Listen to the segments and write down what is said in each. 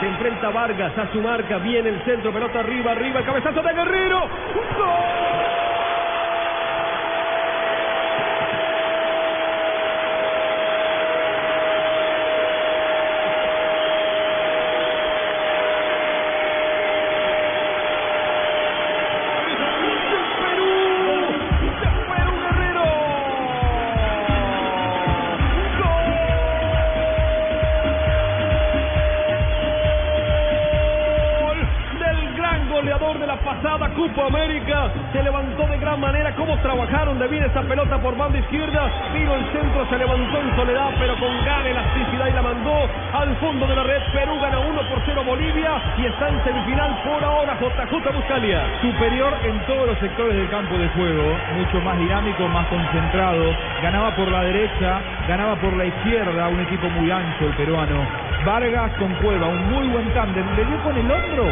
Se enfrenta Vargas a su marca. Viene el centro, pelota arriba, arriba. Cabezazo de Guerrero. ¡Gol! Goleador de la pasada Copa América. Se levantó de gran manera. Cómo trabajaron de bien esa pelota por banda izquierda. Vino el centro, se levantó en soledad, pero con gran elasticidad y la mandó al fondo de la red. Perú gana 1 por 0 Bolivia y está en semifinal por ahora JJ Buscalia. Superior en todos los sectores del campo de juego. Mucho más dinámico, más concentrado. Ganaba por la derecha, ganaba por la izquierda. Un equipo muy ancho el peruano. Vargas con Cueva, un muy buen tándem. Le dio con el hombro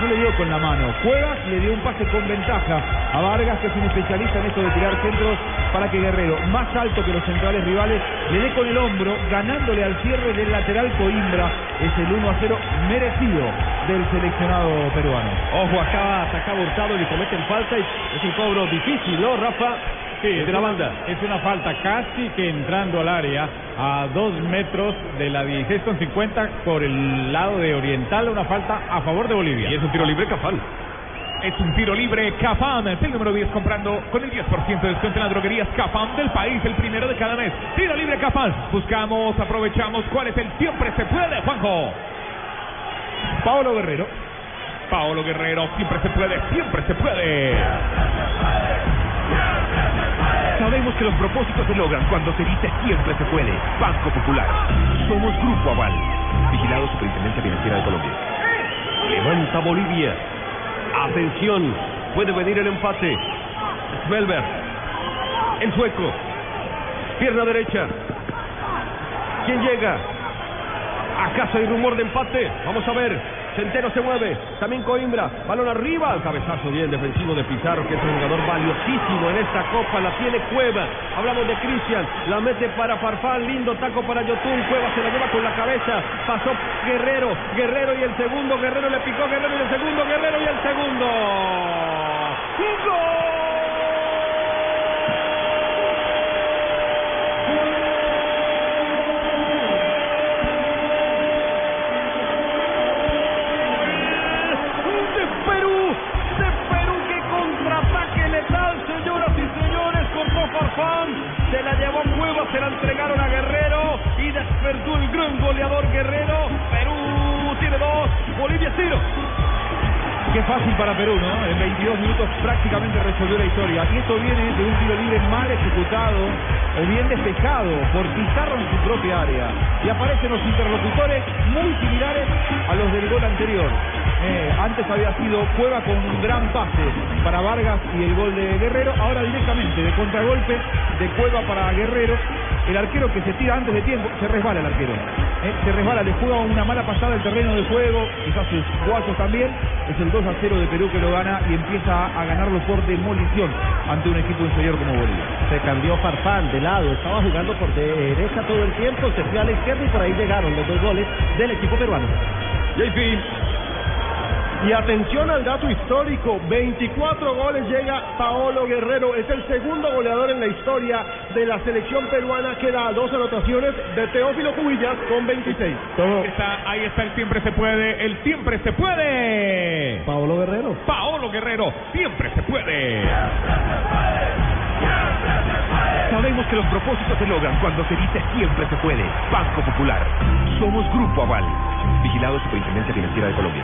no le dio con la mano. Juega y le dio un pase con ventaja a Vargas, que es un especialista en esto de tirar centros para que Guerrero, más alto que los centrales rivales, le dé con el hombro, ganándole al cierre del lateral Coimbra. Es el 1 a 0 merecido del seleccionado peruano. Ojo, acaba, acaba Hurtado, le cometen falta y es un cobro difícil, ¿no, Rafa? Sí, de la banda. Es una falta casi que entrando al área a dos metros de la 16 con 50 por el lado de Oriental, una falta a favor de Bolivia. Y es un tiro libre Cafán. Es un tiro libre Cafán, el número 10 comprando con el 10% de descuento en las droguerías Cafán del país, el primero de cada mes. Tiro libre Cafán. Buscamos, aprovechamos cuál es el siempre se puede, Juanjo. Paolo Guerrero. Paolo Guerrero, siempre se puede, siempre se puede. Sabemos que los propósitos se logran cuando se dice siempre se puede. Banco Popular. Somos Grupo Aval. Vigilado Superintendencia Financiera de Colombia. Levanta Bolivia. Atención. Puede venir el empate. Svelber. El sueco. Pierna derecha. ¿Quién llega? ¿Acaso hay rumor de empate? Vamos a ver. Centeno se mueve, también Coimbra, balón arriba, cabezazo bien defensivo de Pizarro, que es un jugador valiosísimo en esta copa, la tiene Cueva, hablamos de Cristian, la mete para Farfán, lindo taco para Yotun, Cueva se la lleva con la cabeza, pasó Guerrero, Guerrero y el segundo, Guerrero le picó, Guerrero y el segundo, Guerrero se la entregaron a Guerrero y despertó el gran goleador Guerrero. Perú tiene dos, Bolivia cero. Qué fácil para Perú, ¿no? En 22 minutos prácticamente resolvió la historia. Y esto viene de un tiro libre mal ejecutado o bien despejado por Pizarro en su propia área. Y aparecen los interlocutores muy similares a los del gol anterior. Eh, antes había sido Cueva con un gran pase para Vargas y el gol de Guerrero. Ahora directamente de contragolpe de Cueva para Guerrero. El arquero que se tira antes de tiempo, se resbala el arquero. Eh, se resbala, le juega una mala pasada el terreno de juego, quizás sus guachos también. Es el 2 a 0 de Perú que lo gana y empieza a ganarlo por demolición ante un equipo inferior como Bolivia. Se cambió Farfán de lado, estaba jugando por derecha todo el tiempo, se fue a la izquierda y por ahí llegaron los dos goles del equipo peruano. fin. Y atención al dato histórico, 24 goles llega Paolo Guerrero, es el segundo goleador en la historia de la selección peruana que da dos anotaciones de Teófilo Cubillas con 26. ahí está el siempre se puede, el siempre se puede. Paolo Guerrero. Paolo Guerrero, siempre se puede. Sabemos que los propósitos se logran cuando se dice siempre se puede. Banco Popular. Somos Grupo Aval. Vigilado Superintendencia Financiera de Colombia.